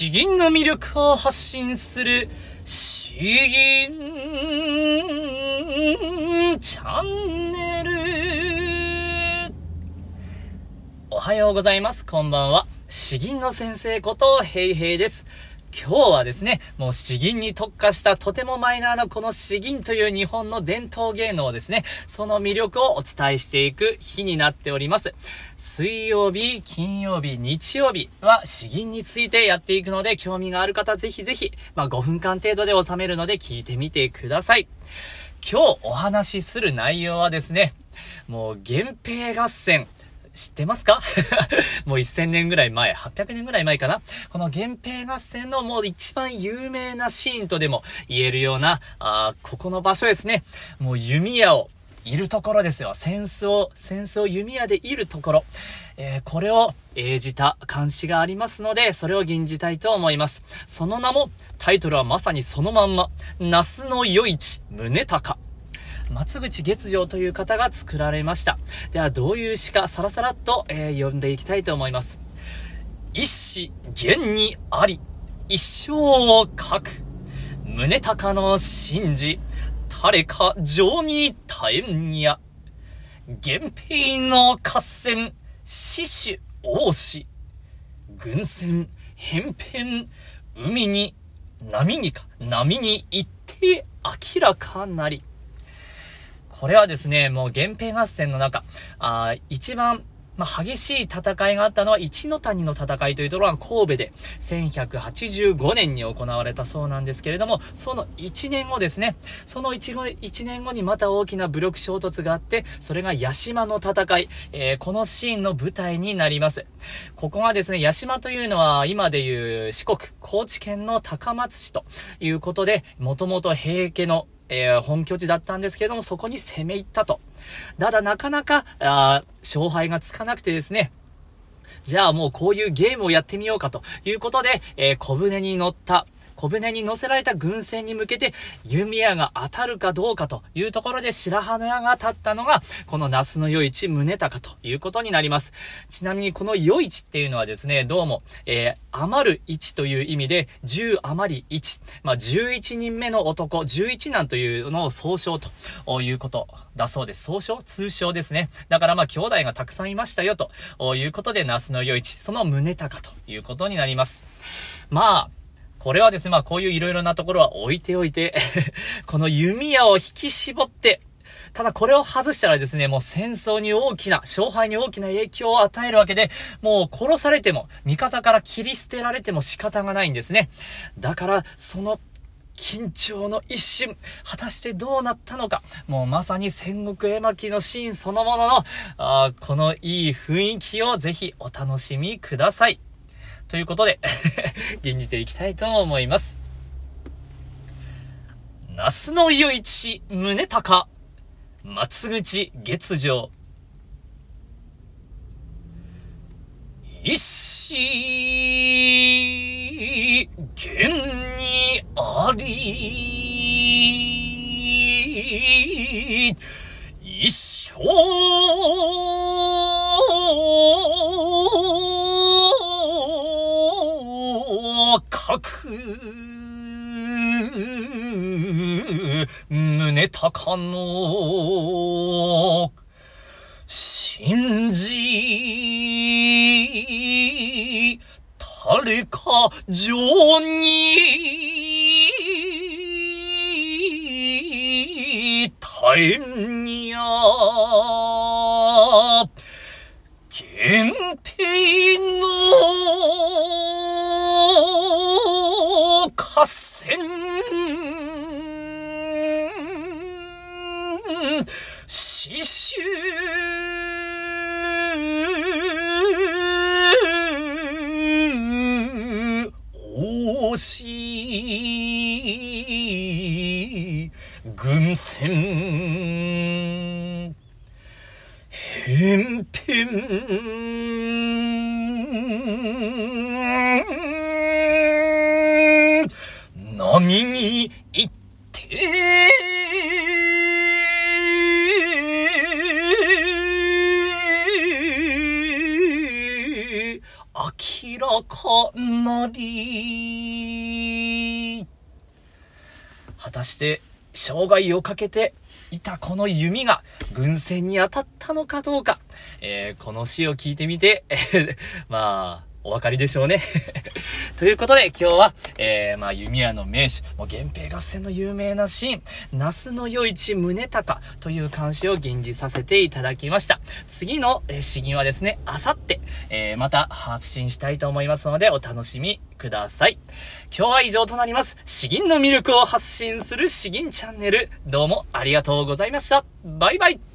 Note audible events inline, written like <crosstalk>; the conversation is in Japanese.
詩吟の魅力を発信する詩吟チャンネルおはようございます。こんばんは。詩吟の先生ことヘイヘイです。今日はですね、もう詩吟に特化したとてもマイナーなこの詩吟という日本の伝統芸能ですね、その魅力をお伝えしていく日になっております。水曜日、金曜日、日曜日は詩吟についてやっていくので、興味がある方ぜひぜひ、まあ5分間程度で収めるので聞いてみてください。今日お話しする内容はですね、もう源平合戦、知ってますか？<laughs> もう1000年ぐらい前、800年ぐらい前かな？この源平合戦のもう一番有名なシーンとでも言えるような、あここの場所ですね。もう弓矢をいるところですよ。戦争、戦争弓矢でいるところ。えー、これを演じた監視がありますので、それを吟じたいと思います。その名も、タイトルはまさにそのまんま、那須の余市、宗高。松口月城という方が作られました。では、どういう詩か、さらさらっと、えー、読んでいきたいと思います。一詩、現にあり、一生を書く。宗高の神事、誰か情に耐えんや。源平の合戦、死守王子。軍船、偏偏、海に、波にか、波に行って明らかなり。これはですね、もう源平合戦の中、あ一番まあ、激しい戦いがあったのは一の谷の戦いというところが神戸で1185年に行われたそうなんですけれども、その1年後ですね、その 1, 1年後にまた大きな武力衝突があって、それが八島の戦い、えー、このシーンの舞台になります。ここがですね、八島というのは今でいう四国、高知県の高松市ということで、もともと平家のえー、本拠地だったんですけれども、そこに攻め入ったと。ただなかなか、あ勝敗がつかなくてですね、じゃあもうこういうゲームをやってみようかということで、えー、小舟に乗った小舟に乗せられた軍船に向けて弓矢が当たるかどうかというところで白羽の矢が立ったのが、この那須の余市宗高ということになります。ちなみにこの余市っていうのはですね、どうも、えー、余る1という意味で、10余り1。まあ、11人目の男、11男というのを総称ということだそうです。総称通称ですね。だからまあ、兄弟がたくさんいましたよということで、那須の余市、その宗高ということになります。まあ、これはですね、まあこういう色々なところは置いておいて <laughs> この弓矢を引き絞って、ただこれを外したらですね、もう戦争に大きな、勝敗に大きな影響を与えるわけで、もう殺されても、味方から切り捨てられても仕方がないんですね。だから、その緊張の一瞬、果たしてどうなったのか。もうまさに戦国絵巻のシーンそのものの、あこのいい雰囲気をぜひお楽しみください。ということで <laughs> 現じていきたいと思います。那須の余市、宗高、松口月城。一子、剣にあり、一生、胸高の、信じ、誰か情に、耐えんや、源平合戦死守王子軍船偏偏波に行って、明らこのり。果たして、生涯をかけていたこの弓が軍船に当たったのかどうか、えー、この詩を聞いてみて、<laughs> まあ、お分かりでしょうね <laughs> ということで今日は、えー、まあ、弓矢の名手、もう源平合戦の有名なシーン、那須の余市宗隆という漢詩を吟じさせていただきました。次の、えー、詩吟はですね、あさって、えー、また発信したいと思いますので、お楽しみください。今日は以上となります。詩吟の魅力を発信する詩吟チャンネル、どうもありがとうございました。バイバイ